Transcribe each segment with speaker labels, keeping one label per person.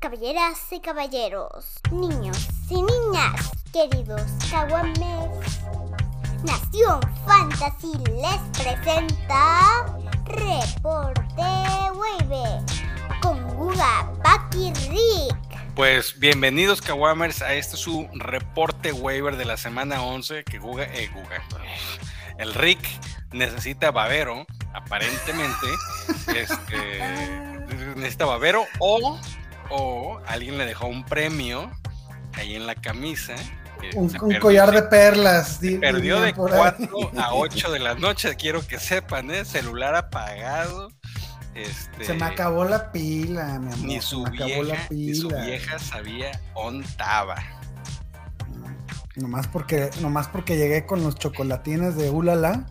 Speaker 1: Caballeras y caballeros, niños y niñas, queridos Caguames, Nación Fantasy les presenta Reporte Wave con Guga, Paki Rick.
Speaker 2: Pues bienvenidos Kawamers a este su reporte waiver de la semana 11 que Guga, eh, Guga, el Rick necesita babero, aparentemente, este, necesita babero o, o alguien le dejó un premio ahí en la camisa.
Speaker 3: Un, collar de perlas.
Speaker 2: se
Speaker 3: di-
Speaker 2: perdió de
Speaker 3: por ahí.
Speaker 2: 4 a 8 de la noche, quiero que sepan, ¿eh? celular apagado. Este,
Speaker 3: Se me acabó la pila, mi amor.
Speaker 2: Ni
Speaker 3: se
Speaker 2: su vieja,
Speaker 3: la
Speaker 2: ni su
Speaker 3: pila.
Speaker 2: vieja sabía ontaba.
Speaker 3: Nomás porque, nomás porque llegué con los chocolatines de Ulala,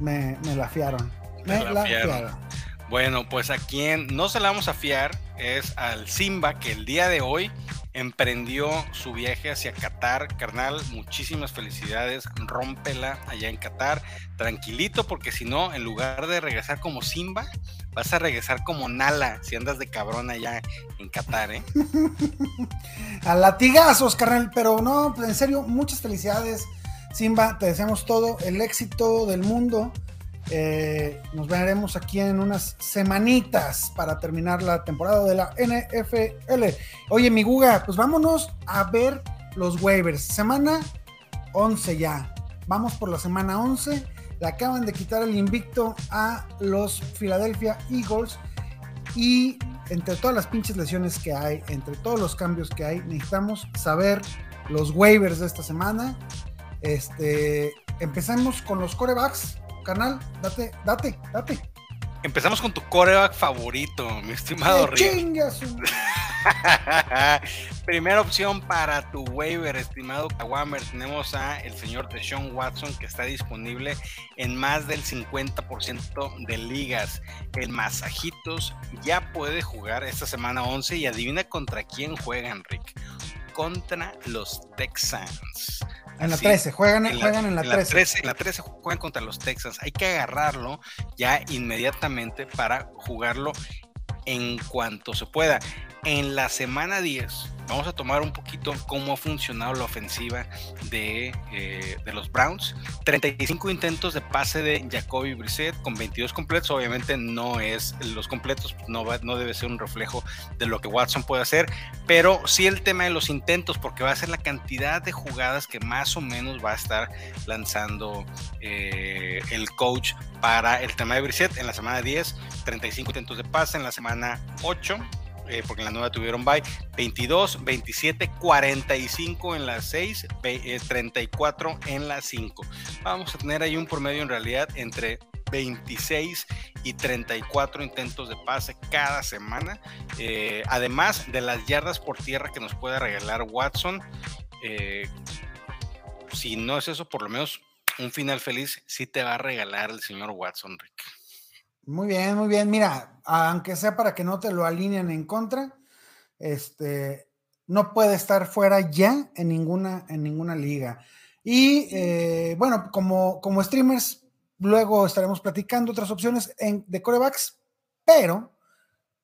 Speaker 3: me, me la fiaron.
Speaker 2: Me
Speaker 3: Me
Speaker 2: la
Speaker 3: la
Speaker 2: fiaron.
Speaker 3: fiaron.
Speaker 2: Bueno, pues a quien no se la vamos a fiar es al Simba, que el día de hoy emprendió su viaje hacia Qatar. Carnal, muchísimas felicidades. Rómpela allá en Qatar. Tranquilito, porque si no, en lugar de regresar como Simba, vas a regresar como Nala si andas de cabrón allá en Qatar, ¿eh?
Speaker 3: A latigazos, carnal. Pero no, en serio, muchas felicidades, Simba. Te deseamos todo el éxito del mundo. Eh, nos veremos aquí en unas semanitas para terminar la temporada de la NFL. Oye, mi Guga, pues vámonos a ver los waivers. Semana 11 ya. Vamos por la semana 11. Le acaban de quitar el invicto a los Philadelphia Eagles. Y entre todas las pinches lesiones que hay, entre todos los cambios que hay, necesitamos saber los waivers de esta semana. Este, empezamos con los corebacks. Canal, date, date, date.
Speaker 2: Empezamos con tu coreback favorito, mi estimado
Speaker 3: ¡Eh,
Speaker 2: Rick.
Speaker 3: chinga su-
Speaker 2: Primera opción para tu waiver, estimado Kawamer. Tenemos a el señor Deshaun Watson que está disponible en más del 50% de ligas. El Masajitos ya puede jugar esta semana 11 y adivina contra quién juegan, Rick. Contra los Texans.
Speaker 3: En la
Speaker 2: Así,
Speaker 3: 13, juegan,
Speaker 2: en la-
Speaker 3: juegan en la 13.
Speaker 2: en la 13 juegan contra los Texans. Hay que agarrarlo ya inmediatamente para jugarlo en cuanto se pueda. En la semana 10 vamos a tomar un poquito cómo ha funcionado la ofensiva de, eh, de los Browns. 35 intentos de pase de Jacoby Brissett con 22 completos. Obviamente no es los completos, no, va- no debe ser un reflejo de lo que Watson puede hacer, pero sí el tema de los intentos, porque va a ser la cantidad de jugadas que más o menos va a estar lanzando eh, el coach para el tema de Brissett. En la semana 10, 35 intentos de pase, en la semana 8, eh, porque en la nueva tuvieron bye, 22, 27, 45 en la 6, ve- eh, 34 en la 5. Vamos a tener ahí un promedio en realidad entre 26 y 34 intentos de pase cada semana. Eh, además de las yardas por tierra que nos puede regalar Watson. eh, si no es eso, por lo menos un final feliz sí te va a regalar el señor Watson, Rick.
Speaker 3: Muy bien, muy bien. Mira, aunque sea para que no te lo alineen en contra, este, no puede estar fuera ya en ninguna, en ninguna liga. Y eh, bueno, como, como streamers, luego estaremos platicando otras opciones en, de corebacks, pero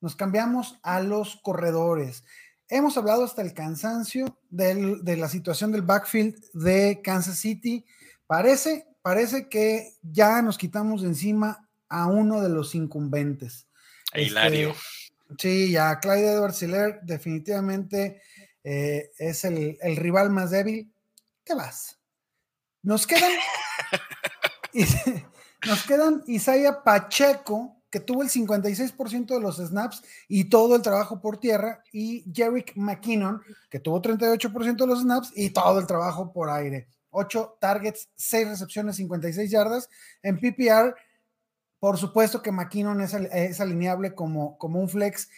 Speaker 3: nos cambiamos a los corredores. Hemos hablado hasta el cansancio del- de la situación del backfield de Kansas City. Parece, parece que ya nos quitamos de encima a uno de los incumbentes.
Speaker 2: Hilario.
Speaker 3: Este, sí, ya Clyde Edwards Hiller definitivamente eh, es el, el rival más débil. ¿Qué vas? Nos quedan, nos quedan Isaiah Pacheco, que tuvo el 56% de los snaps y todo el trabajo por tierra, y Jerick McKinnon, que tuvo 38% de los snaps y todo el trabajo por aire. 8 targets, 6 recepciones, 56 yardas. En PPR, por supuesto que McKinnon es, al- es alineable como, un flex,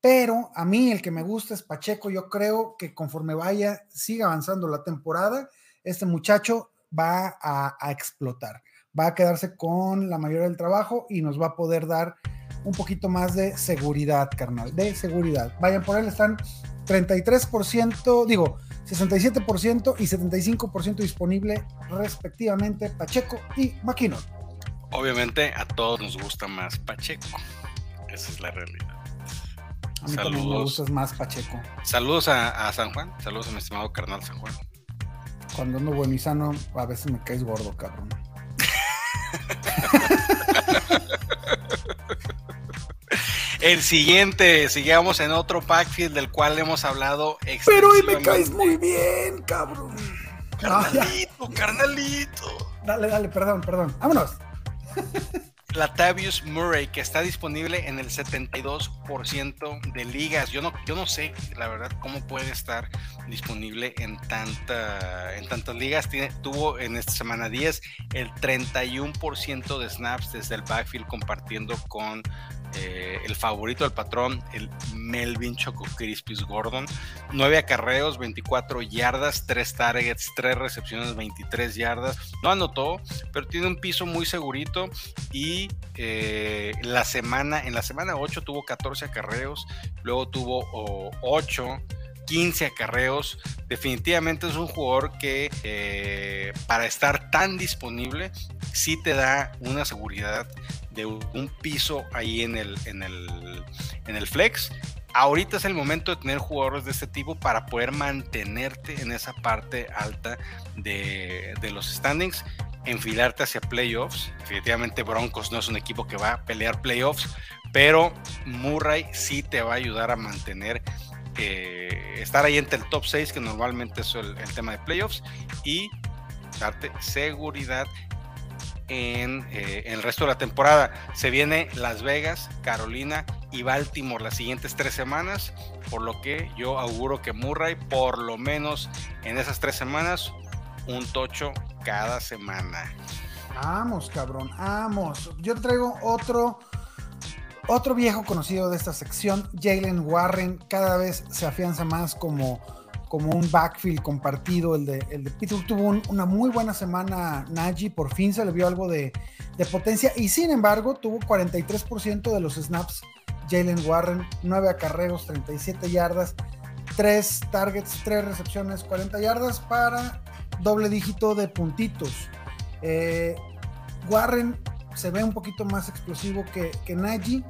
Speaker 3: pero a mí el que me gusta es Pacheco. Yo creo que conforme vaya, siga avanzando la temporada, este muchacho va a, explotar. Va a quedarse con la mayoría del trabajo y nos va a poder dar un poquito más de seguridad, carnal, de seguridad. Vayan por él, están 33%, digo, 67% y 75% disponible respectivamente Pacheco y McKinnon.
Speaker 2: Obviamente a todos nos gusta más Pacheco. Esa es la realidad.
Speaker 3: A mí también me gustas más Pacheco.
Speaker 2: Saludos a, San Juan, saludos a mi estimado carnal San Juan.
Speaker 3: Cuando ando bueno y sano, a veces me caes gordo, cabrón.
Speaker 2: El siguiente, sigamos en otro backfield del cual hemos hablado.
Speaker 3: Pero hoy me caes muy bien, cabrón.
Speaker 2: Carnalito, carnalito.
Speaker 3: Dale, dale, perdón, perdón. Vámonos.
Speaker 2: Latavius Murray, que está disponible en el 72% de ligas. Yo no, yo no sé, la verdad, cómo puede estar disponible en, en tantas ligas. Tuvo en esta semana 10 el 31% de snaps desde el backfield compartiendo con eh, el favorito del patrón, el Melvin Choco Crispis Gordon. 9 acarreos, 24 yardas, 3 targets, 3 recepciones, 23 yardas. No anotó, pero tiene un piso muy segurito. Y eh, la semana, en la semana 8 tuvo 14 acarreos, luego tuvo 8. 15 acarreos. Definitivamente es un jugador que eh, para estar tan disponible sí te da una seguridad de un piso ahí en el, en el, en el flex. Ahorita es el momento de tener jugadores de este tipo para poder mantenerte en esa parte alta de, de los standings, enfilarte hacia playoffs. Definitivamente Broncos no es un equipo que va a pelear playoffs, pero Murray sí te va a ayudar a mantener eh, estar ahí entre el top 6, que normalmente es el, el, tema de playoffs, y darte seguridad en, eh, el resto de la temporada. Se viene Las Vegas, Carolina y Baltimore las siguientes tres semanas, por lo que yo auguro que Murray, por lo menos en esas tres semanas, un tocho cada semana.
Speaker 3: Vamos, cabrón, vamos. Yo traigo otro, otro viejo conocido de esta sección, Jalen Warren, cada vez se afianza más como como un backfield compartido. El de, el de Pittsburgh tuvo una muy buena semana Najee, por fin se le vio algo de, potencia y sin embargo tuvo 43% de los snaps Jalen Warren, 9 acarreos, 37 yardas, 3 targets, 3 recepciones, 40 yardas para doble dígito de puntitos. Eh, Warren se ve un poquito más explosivo que, que Najee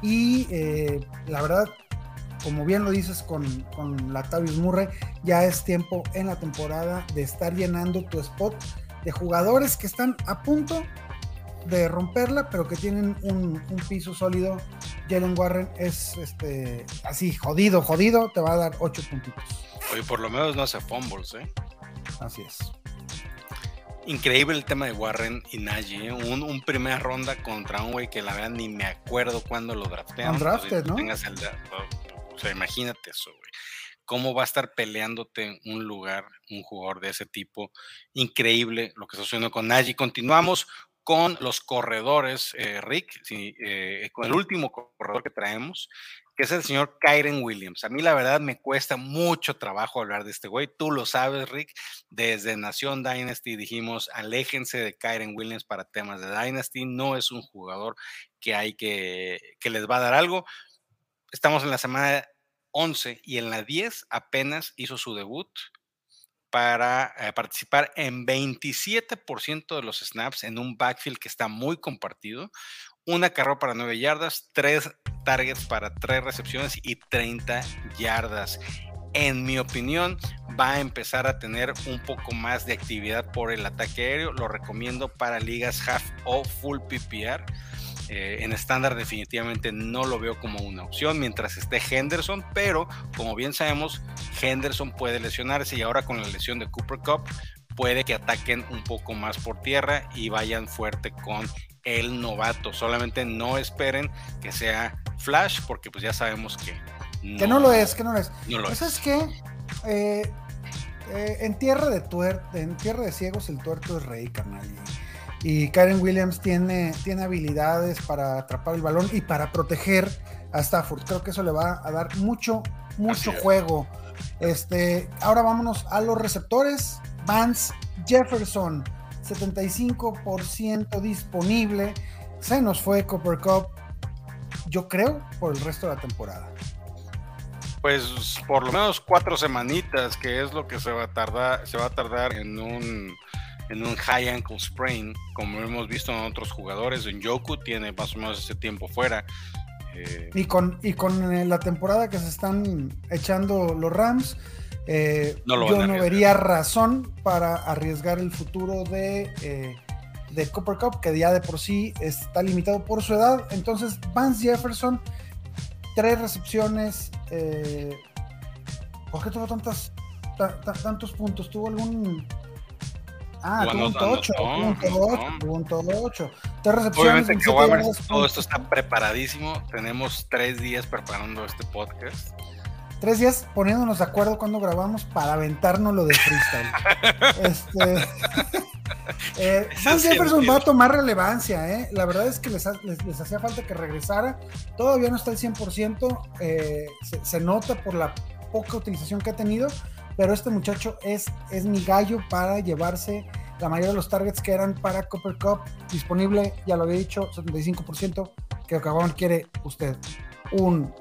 Speaker 3: y eh, la verdad como bien lo dices con, con Latavius Murray, ya es tiempo en la temporada de estar llenando tu spot de jugadores que están a punto de romperla, pero que tienen un, piso sólido. Jalen Warren es este así, jodido, jodido, te va a dar 8 puntitos.
Speaker 2: Oye, por lo menos no hace fumbles, ¿eh?
Speaker 3: Así es.
Speaker 2: Increíble el tema de Warren y Najee, ¿eh? un, un, primera ronda contra un güey que la verdad ni me acuerdo cuándo lo drafteamos.
Speaker 3: Undrafted, ¿no?
Speaker 2: Tengas el, o sea, imagínate eso, güey. ¿Cómo va a estar peleándote un lugar, un jugador de ese tipo? Increíble lo que está sucediendo con Nagy. Continuamos con los corredores, eh, Rick, eh, con el último corredor que traemos, que es el señor Kyren Williams. A mí la verdad me cuesta mucho trabajo hablar de este güey. Tú lo sabes, Rick. Desde Nación Dynasty dijimos, aléjense de Kyren Williams para temas de Dynasty. No es un jugador que hay que, que les va a dar algo estamos en la semana 11 y en la 10 apenas hizo su debut para eh, participar en 27% de los snaps en un backfield que está muy compartido. Una carrera para 9 yardas, 3 targets para 3 recepciones y 30 yardas. En mi opinión, va a empezar a tener un poco más de actividad por el ataque aéreo. Lo recomiendo para ligas half o full PPR eh, en estándar definitivamente no lo veo como una opción mientras esté Henderson, pero como bien sabemos, Henderson puede lesionarse y ahora con la lesión de Cooper Cup puede que ataquen un poco más por tierra y vayan fuerte con el novato. Solamente no esperen que sea Flash porque pues ya sabemos que
Speaker 3: no, que no lo es, que no lo es. No lo pues es. que eh, eh, en tierra de tuer en tierra de ciegos el tuerto es rey, carnal. Y Karen Williams tiene, tiene habilidades para atrapar el balón y para proteger a Stafford. Creo que eso le va a dar mucho, mucho juego. Este, ahora vámonos a los receptores. Vance Jefferson, 75% disponible. Se nos fue Copper Cup, yo creo, por el resto de la temporada.
Speaker 2: Pues por lo menos cuatro semanitas, que es lo que se va a tardar, se va a tardar en un en un high ankle sprain, como hemos visto en otros jugadores. En Yoku tiene más o menos ese tiempo fuera. Eh,
Speaker 3: y con, y con eh, la temporada que se están echando los Rams, eh, yo no vería razón para arriesgar el futuro de, de Copper Cup, que ya de por sí está limitado por su edad. Entonces, Vance Jefferson, tres recepciones. ¿Por qué tuvo tantas, tantos puntos? ¿Tuvo algún Ah, punto 8, punto 8, punto 8.
Speaker 2: Obviamente que todo esto está preparadísimo. Tenemos tres días preparando este podcast.
Speaker 3: Tres días poniéndonos de acuerdo cuando grabamos para aventarnos lo de freestyle. este, eh, Jefferson va a tomar relevancia, ¿eh? La verdad es que les, les, hacía falta que regresara. Todavía no está al 100%. Eh, se, se nota por la poca utilización que ha tenido pero este muchacho es, es mi gallo para llevarse la mayoría de los targets que eran para Copper Cup disponible, ya lo había dicho, 75%, que Caguaman quiere usted un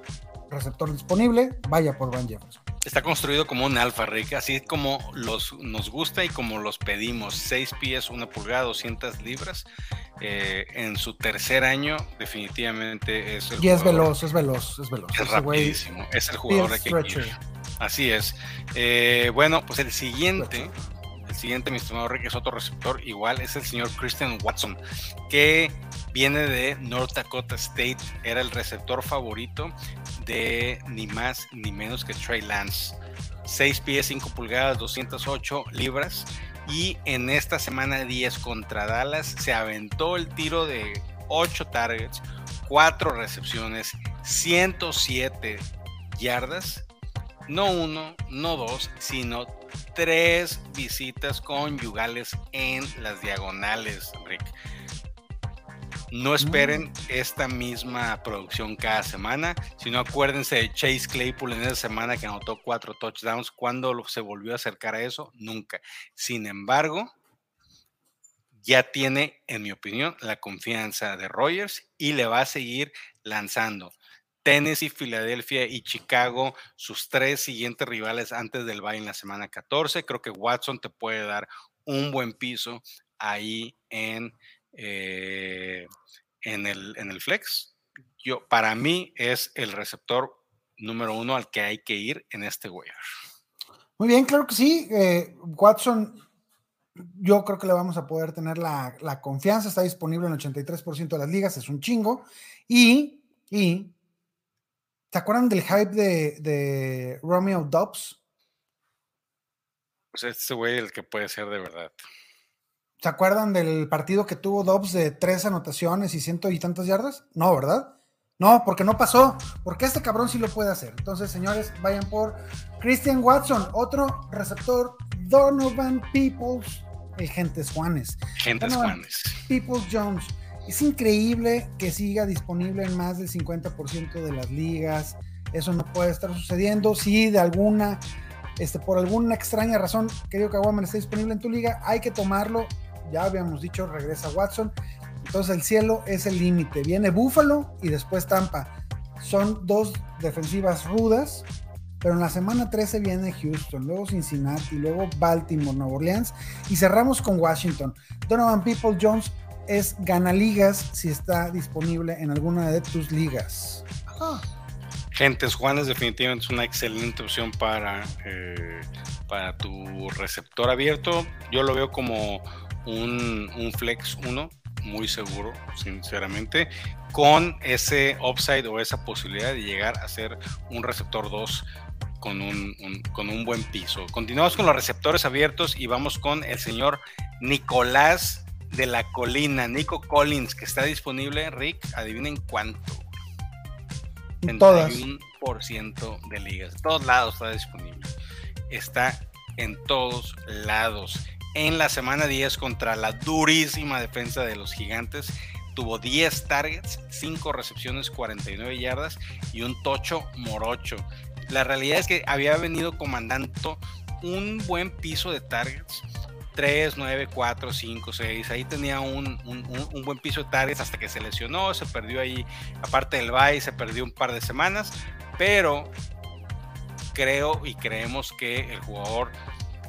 Speaker 3: receptor disponible, vaya por Van Jefferson.
Speaker 2: Está construido como un alfa, Rick, así como los, nos gusta y como los pedimos. 6 pies, 1 pulgada, 200 libras. Eh, en su tercer año, definitivamente es
Speaker 3: el Y es veloz, es veloz, es veloz.
Speaker 2: Es rapidísimo, es el jugador de que Así es. Eh, bueno, pues el siguiente, el siguiente, mi estimado Rick, es otro receptor, igual es el señor Christian Watson, que viene de North Dakota State, era el receptor favorito de ni más ni menos que Trey Lance. 6 pies, 5 pulgadas, 208 libras. Y en esta semana 10 contra Dallas se aventó el tiro de 8 targets, 4 recepciones, 107 yardas no uno, no dos, sino tres visitas conyugales en las diagonales, Rick. No esperen mm. esta misma producción cada semana, sino acuérdense de Chase Claypool en esa semana que anotó cuatro touchdowns. ¿Cuándo se volvió a acercar a eso? Nunca. Sin embargo, ya tiene, en mi opinión, la confianza de Rogers y le va a seguir lanzando. Tennessee, Filadelfia y Chicago, sus tres siguientes rivales antes del bye en la semana 14. Creo que Watson te puede dar un buen piso ahí en, eh, en, el, en el flex. Yo, para mí es el receptor número uno al que hay que ir en este waiver.
Speaker 3: Muy bien, claro que sí. Eh, Watson, yo creo que le vamos a poder tener la, la confianza. Está disponible en 83% de las ligas, es un chingo. Y, y ¿Se acuerdan del hype de, Romeo Dobbs?
Speaker 2: Pues este güey el que puede ser de verdad.
Speaker 3: ¿Se acuerdan del partido que tuvo Dobbs de tres anotaciones y ciento y tantas yardas? No, ¿verdad? No, porque no pasó. Porque este cabrón sí lo puede hacer. Entonces, señores, vayan por Christian Watson, otro receptor, Donovan Peoples, el Gentes Juanes.
Speaker 2: Gentes Juanes.
Speaker 3: Peoples Jones. Es increíble que siga disponible en más del 50% de las ligas. Eso no puede estar sucediendo. Si de alguna, este, por alguna extraña razón, querido Kawaman está disponible en tu liga, hay que tomarlo. Ya habíamos dicho, regresa Watson. Entonces el cielo es el límite. Viene Buffalo y después Tampa. Son dos defensivas rudas, pero en la semana 13 viene Houston, luego Cincinnati, luego Baltimore, Nueva Orleans y cerramos con Washington. Donovan People Jones es Gana Ligas si está disponible en alguna de tus ligas.
Speaker 2: Gentes Juanes definitivamente es una excelente opción para, eh, para tu receptor abierto. Yo lo veo como un, un flex 1, muy seguro, sinceramente, con ese upside o esa posibilidad de llegar a ser un receptor 2 con un, con un buen piso. Continuamos con los receptores abiertos y vamos con el señor Nicolás de la colina, Nico Collins, que está disponible, Rick, adivinen cuánto.
Speaker 3: En todas.
Speaker 2: ciento de ligas. En todos lados está disponible. Está en todos lados. En la semana 10 contra la durísima defensa de los gigantes, tuvo 10 targets, 5 recepciones, 49 yardas y un tocho morocho. La realidad es que había venido comandando un buen piso de targets 3, 9, 4, 5, 6. Ahí tenía un, buen piso de targets hasta que se lesionó, se perdió ahí, aparte del bye, se perdió un par de semanas, pero creo y creemos que el jugador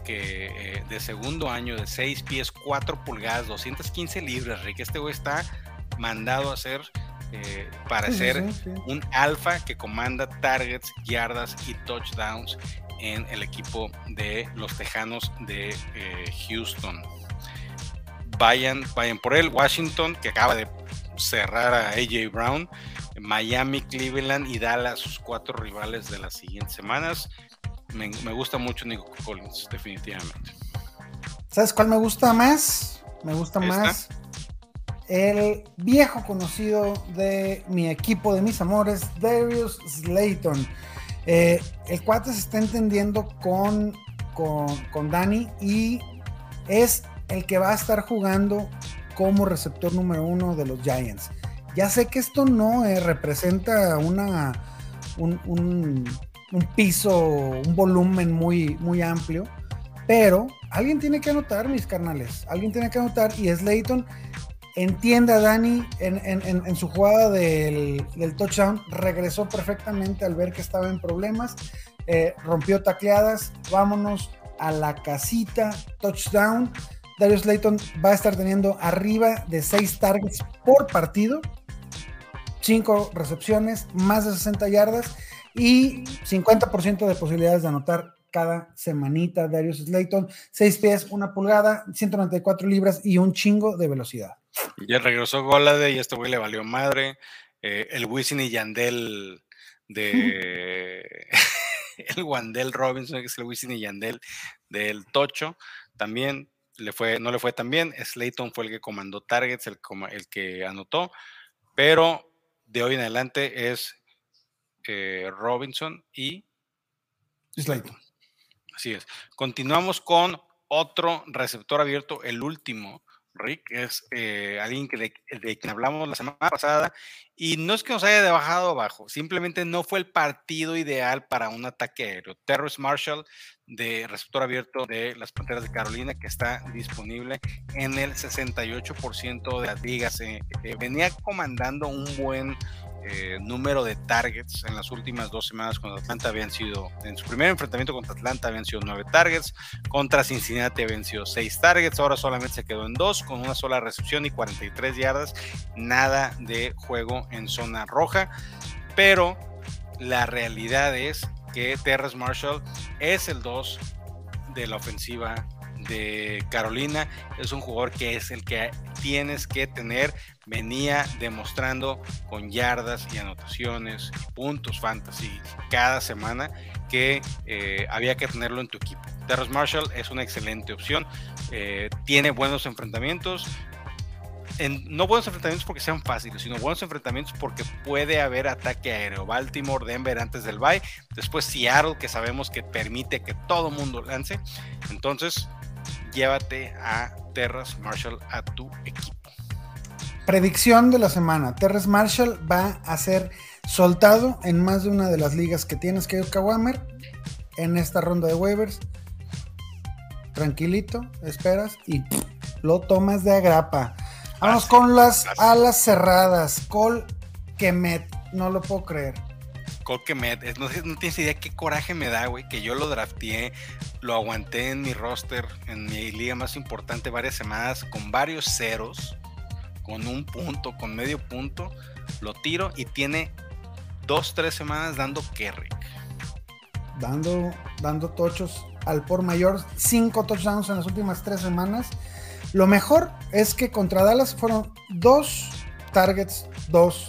Speaker 2: que eh, de segundo año de 6 pies, 4 pulgadas, 215 libras, Rick, este güey está mandado a ser eh, para ser un alfa que comanda targets, yardas y touchdowns en el equipo de los Tejanos de eh, Houston. Vayan, vayan por él. Washington, que acaba de cerrar a AJ Brown. Miami, Cleveland y Dallas, sus cuatro rivales de las siguientes semanas. Me, gusta mucho Nico Collins, definitivamente.
Speaker 3: ¿Sabes cuál me gusta más? Me gusta más el viejo conocido de mi equipo, de mis amores, Darius Slayton. Eh, el cuate se está entendiendo con, con, con Dani y es el que va a estar jugando como receptor número uno de los Giants. Ya sé que esto no eh, representa una, un, piso, un volumen muy, muy amplio, pero alguien tiene que anotar, mis carnales. Alguien tiene que anotar y Slayton entiende a Dani en, su jugada del, touchdown, regresó perfectamente al ver que estaba en problemas, eh, rompió tacleadas, vámonos a la casita, touchdown. Darius Layton va a estar teniendo arriba de 6 targets por partido, 5 recepciones, más de 60 yardas y 50% de posibilidades de anotar cada semanita. Darius Slayton, 6 pies, 1 pulgada, 194 libras y un chingo de velocidad.
Speaker 2: Ya regresó Golade y este güey le valió madre. Eh, el Wisin y Yandel de. el Wandel Robinson, que es el Wisin y Yandel del Tocho, también le fue, no le fue tan bien. Slayton fue el que comandó targets, el, el que anotó, pero de hoy en adelante es eh, Robinson y
Speaker 3: Slayton.
Speaker 2: Así es. Continuamos con otro receptor abierto, el último Rick, es eh, alguien que de, quien hablamos la semana pasada, y no es que nos haya de bajado abajo, simplemente no fue el partido ideal para un ataque aéreo. Terrence Marshall, de receptor abierto de las Panteras de Carolina, que está disponible en el 68% de las ligas. Eh, eh, venía comandando un buen eh, número de targets en las últimas dos semanas con Atlanta habían sido, en su primer enfrentamiento contra Atlanta habían sido nueve targets, contra Cincinnati habían sido seis targets, ahora solamente se quedó en dos con una sola recepción y 43 yardas, nada de juego en zona roja, pero la realidad es que Terrence Marshall es el 2 de la ofensiva de Carolina. Es un jugador que es el que tienes que tener. Venía demostrando con yardas y anotaciones puntos fantasy cada semana que eh, había que tenerlo en tu equipo. Terrence Marshall es una excelente opción. Eh, tiene buenos enfrentamientos. En, no buenos enfrentamientos porque sean fáciles, sino buenos enfrentamientos porque puede haber ataque aéreo. Baltimore, Denver antes del bye, después Seattle, que sabemos que permite que todo mundo lance. Entonces, llévate a Terras Marshall a tu equipo.
Speaker 3: Predicción de la semana. Terras Marshall va a ser soltado en más de una de las ligas que tienes que ir Kawamer en esta ronda de waivers. Tranquilito, esperas y lo tomas de agrapa. Vamos con las alas cerradas. Col Kemet, no lo puedo creer.
Speaker 2: No, no tienes idea qué coraje me da, güey, que yo lo drafteé, lo aguanté en mi roster, en mi liga más importante varias semanas, con varios ceros, con un punto, con medio punto, lo tiro y tiene dos, tres semanas dando Kerrick.
Speaker 3: Dando, dando tochos al por mayor, cinco touchdowns en las últimas tres semanas. Lo mejor es que contra Dallas fueron dos targets, dos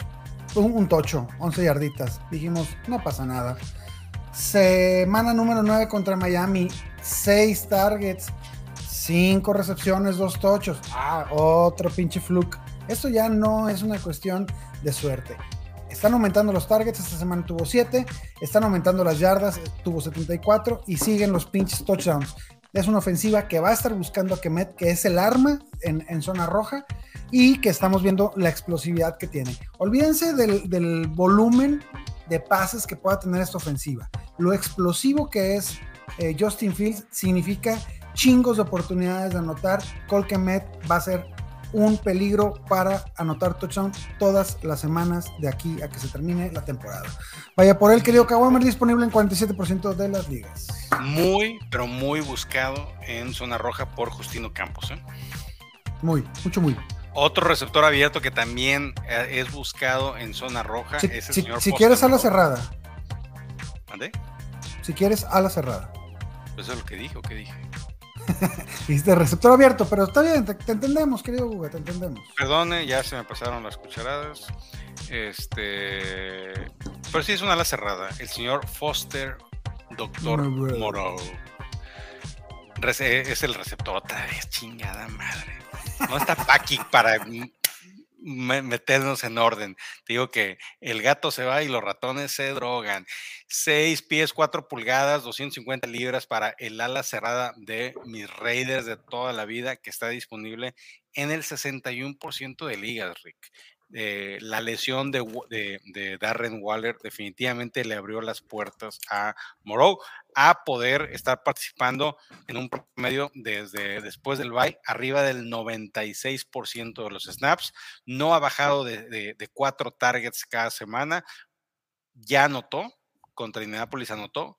Speaker 3: un, tocho, 11 yarditas. Dijimos, no pasa nada. Semana número 9 contra Miami, 6 targets, 5 recepciones, 2 tochos. Ah, otro pinche fluke. Esto ya no es una cuestión de suerte. Están aumentando los targets, esta semana tuvo 7, están aumentando las yardas, tuvo 74 y siguen los pinches touchdowns. Es una ofensiva que va a estar buscando a Kemet, que es el arma en, en zona roja y que estamos viendo la explosividad que tiene. Olvídense del, volumen de pases que pueda tener esta ofensiva. Lo explosivo que es eh, Justin Fields significa chingos de oportunidades de anotar. Colquemet va a ser un peligro para anotar touchdown todas las semanas de aquí a que se termine la temporada. Vaya por él, querido Kawamer, disponible en 47% de las ligas.
Speaker 2: Muy, pero muy buscado en zona roja por Justino Campos. ¿eh?
Speaker 3: Muy, mucho muy.
Speaker 2: Otro receptor abierto que también eh, es buscado en zona roja
Speaker 3: si,
Speaker 2: es el
Speaker 3: si-
Speaker 2: señor
Speaker 3: si quieres ala cerrada,
Speaker 2: ¿Mande?
Speaker 3: si quieres ala cerrada.
Speaker 2: Eso es lo que dije, ¿o qué dije?
Speaker 3: Dijiste receptor abierto, pero está bien, te, te entendemos, querido Google, te entendemos.
Speaker 2: Perdone, ya se me pasaron las cucharadas. Este. Pero sí es una ala cerrada. El señor Foster, doctor.
Speaker 3: Moreau.
Speaker 2: Rece- Es el receptor otra vez, chingada madre. No está Paki para me- meternos en orden. Te digo que el gato se va y los ratones se drogan. 6 pies, 4 pulgadas, 250 libras para el ala cerrada de mis Raiders de toda la vida que está disponible en el 61% de ligas, Rick. Eh, la lesión de, de- de Darren Waller definitivamente le abrió las puertas a Moreau a poder estar participando en un promedio desde después del bye arriba del 96% de los snaps. No ha bajado de, de- de cuatro targets cada semana. Ya anotó, contra Indianapolis anotó.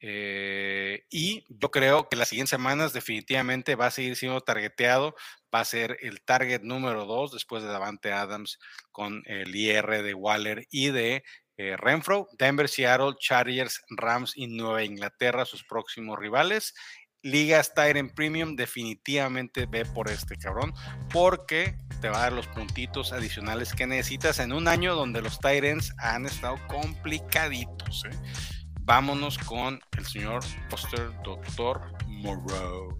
Speaker 2: eh, y yo creo que las siguientes semanas definitivamente va a seguir siendo targeteado. Va a ser el target número dos después de Davante Adams con el IR de Waller y de eh, Renfro, Denver, Seattle, Chargers, Rams y Nueva Inglaterra, sus próximos rivales. Ligas Tyrant Premium definitivamente ve por este cabrón, porque te va a dar los puntitos adicionales que necesitas en un año donde los Tyrants han estado complicaditos. ¿eh? Vámonos con el señor Foster Doctor Moreau.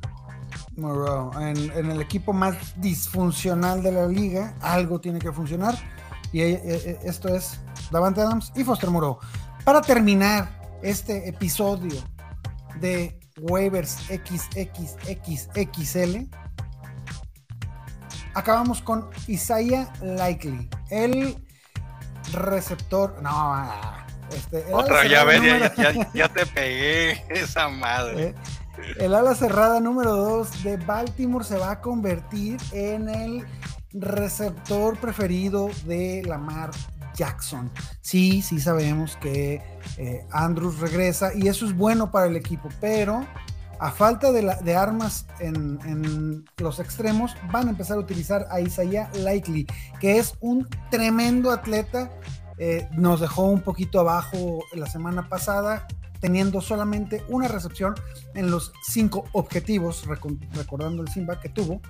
Speaker 3: Moreau, en, en el equipo más disfuncional de la liga, algo tiene que funcionar. Y eh, eh, esto es Davante Adams y Foster Moreau. Para terminar este episodio de waivers XXXXL, acabamos con Isaiah Likely, el receptor. No, este, el
Speaker 2: Otra, ya ves, ya,
Speaker 3: número-
Speaker 2: ya- ya- ya te pegué esa madre.
Speaker 3: eh, El ala cerrada número 2 de Baltimore se va a convertir en el receptor preferido de Lamar Jackson. Sí, sí sabemos que eh, Andrews regresa y eso es bueno para el equipo, pero a falta de, armas en, en los extremos, van a empezar a utilizar a Isaiah Likely, que es un tremendo atleta. eh, nos dejó un poquito abajo la semana pasada, teniendo solamente una recepción en los cinco objetivos, recordando el Simba que tuvo,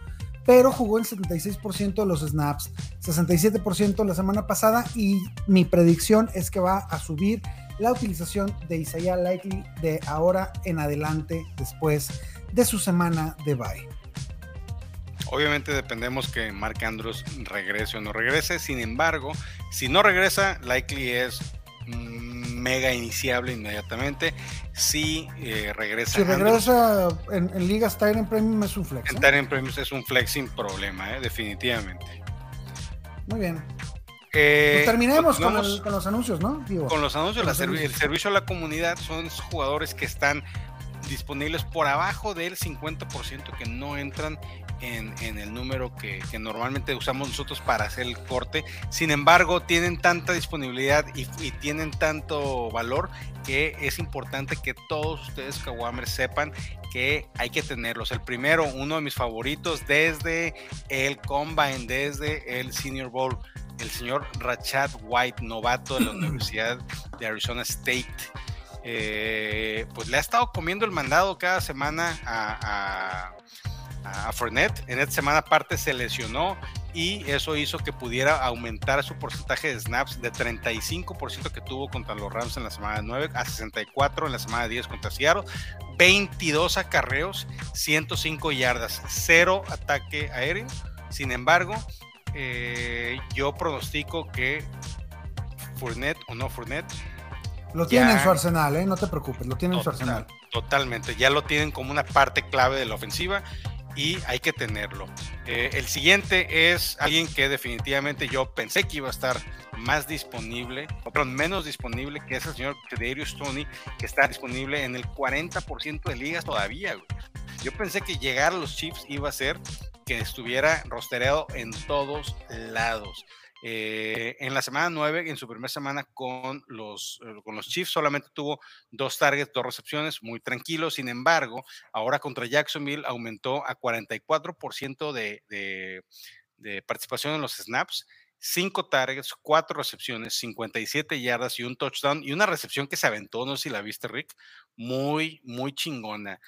Speaker 3: pero jugó el 76% de los snaps, 67% la semana pasada y mi predicción es que va a subir la utilización de Isaiah Likely de ahora en adelante después de su semana de bye.
Speaker 2: Obviamente dependemos que Mark Andrews regrese o no regrese. Sin embargo, si no regresa, likely es mega iniciable inmediatamente. Si eh, regresa,
Speaker 3: Si regresa en, en ligas Tyrant Premium es un flex. ¿eh?
Speaker 2: en Tyrant Premiums es un flex sin problema, eh, definitivamente.
Speaker 3: Muy bien.
Speaker 2: Eh,
Speaker 3: Pues terminemos con,
Speaker 2: continuamos
Speaker 3: el- con los anuncios, ¿no? Digo,
Speaker 2: con los anuncios.
Speaker 3: con los
Speaker 2: servi-. El servicio a la comunidad son jugadores que están disponibles por abajo del 50% que no entran en, en el número que, que normalmente usamos nosotros para hacer el corte. Sin embargo, tienen tanta disponibilidad y, y tienen tanto valor que es importante que todos ustedes, Kawamers, sepan que hay que tenerlos. El primero, uno de mis favoritos desde el Combine, desde el Senior Bowl, el señor Rachad White, novato de la Universidad de Arizona State. Eh, pues le ha estado comiendo el mandado cada semana a, a, a Fournette. En esta semana aparte se lesionó y eso hizo que pudiera aumentar su porcentaje de snaps de 35% que tuvo contra los Rams en la semana 9 a 64 en la semana 10 contra Seattle. 22 acarreos, 105 yardas, cero ataque aéreo. Sin embargo, eh, yo pronostico que Fournette o no Fournette
Speaker 3: Lo tiene en su arsenal, ¿eh? No te preocupes, lo tiene en su arsenal.
Speaker 2: Totalmente, ya lo tienen como una parte clave de la ofensiva y hay que tenerlo. Eh, el siguiente es alguien que definitivamente yo pensé que iba a estar más disponible, o perdón, menos disponible, que es el señor Darius Tony, que está disponible en el 40% de ligas todavía. güey. Yo pensé que llegar a los Chiefs iba a ser que estuviera rostereado en todos lados. Eh, en la semana 9, en su primera semana con los, eh, con los Chiefs, solamente tuvo dos targets, dos recepciones, muy tranquilo. Sin embargo, ahora contra Jacksonville aumentó a 44% de, de, de participación en los snaps, 5 targets, 4 recepciones, 57 yardas y un touchdown y una recepción que se aventó, no sé si la viste, Rick, muy, muy chingona.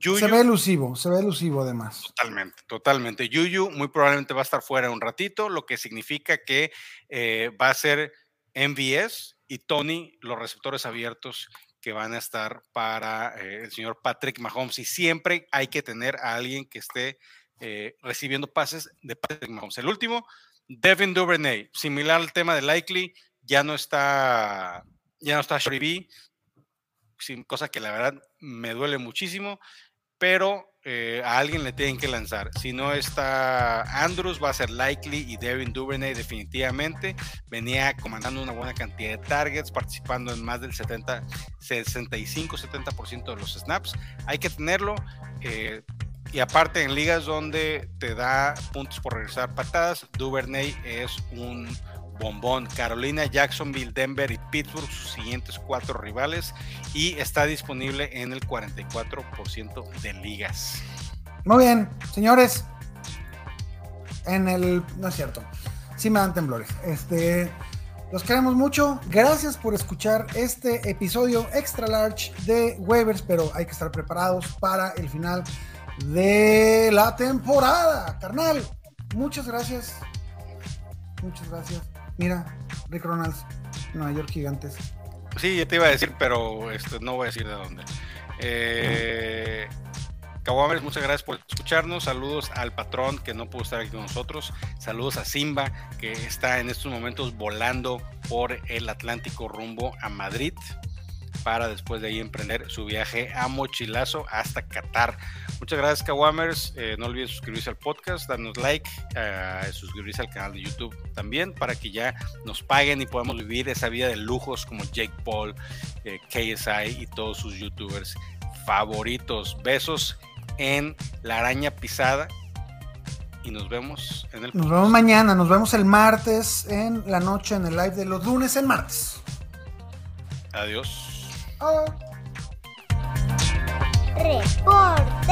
Speaker 3: Se ve elusivo, se ve elusivo además.
Speaker 2: Totalmente, totalmente. Yuyu muy probablemente va a estar fuera un ratito, lo que significa que eh, va a ser MVS y Tony los receptores abiertos que van a estar para eh, el señor Patrick Mahomes. Y siempre hay que tener a alguien que esté eh, recibiendo pases de Patrick Mahomes. El último, Devin Duvernay, similar al tema de Likely, ya no está, ya no está B, cosa que la verdad me duele muchísimo, pero eh, a alguien le tienen que lanzar. Si no está Andrews, va a ser Likely y Devin Duvernay definitivamente. Venía comandando una buena cantidad de targets, participando en más del 70, 65-70% de los snaps. Hay que tenerlo. Eh, y aparte en ligas donde te da puntos por regresar patadas, Duvernay es un bombón. Carolina, Jacksonville, Denver y Pittsburgh, sus siguientes cuatro rivales. Y está disponible en el 44% de ligas.
Speaker 3: Muy bien, señores. En el. No es cierto. Sí me dan temblores. Este. Los queremos mucho. Gracias por escuchar este episodio extra large de waivers, pero hay que estar preparados para el final de la temporada. Carnal, muchas gracias. Muchas gracias. Mira, Rick Ronalds, Nueva York Gigantes.
Speaker 2: Sí, ya te iba a decir, pero este, no voy a decir de dónde. Eh, muchas gracias por escucharnos. Saludos al patrón que no pudo estar aquí con nosotros. Saludos a Simba, que está en estos momentos volando por el Atlántico rumbo a Madrid para después de ahí emprender su viaje a mochilazo hasta Qatar. Muchas gracias, Kawamers. Eh, no olviden suscribirse al podcast, darnos like, uh, suscribirse al canal de YouTube también para que ya nos paguen y podamos vivir esa vida de lujos como Jake Paul, eh, KSI y todos sus YouTubers favoritos. Besos en la araña pisada y nos vemos en el.
Speaker 3: Nos vemos mañana, nos vemos el martes en la noche en el live de los lunes en martes.
Speaker 2: Adiós.
Speaker 1: o reporte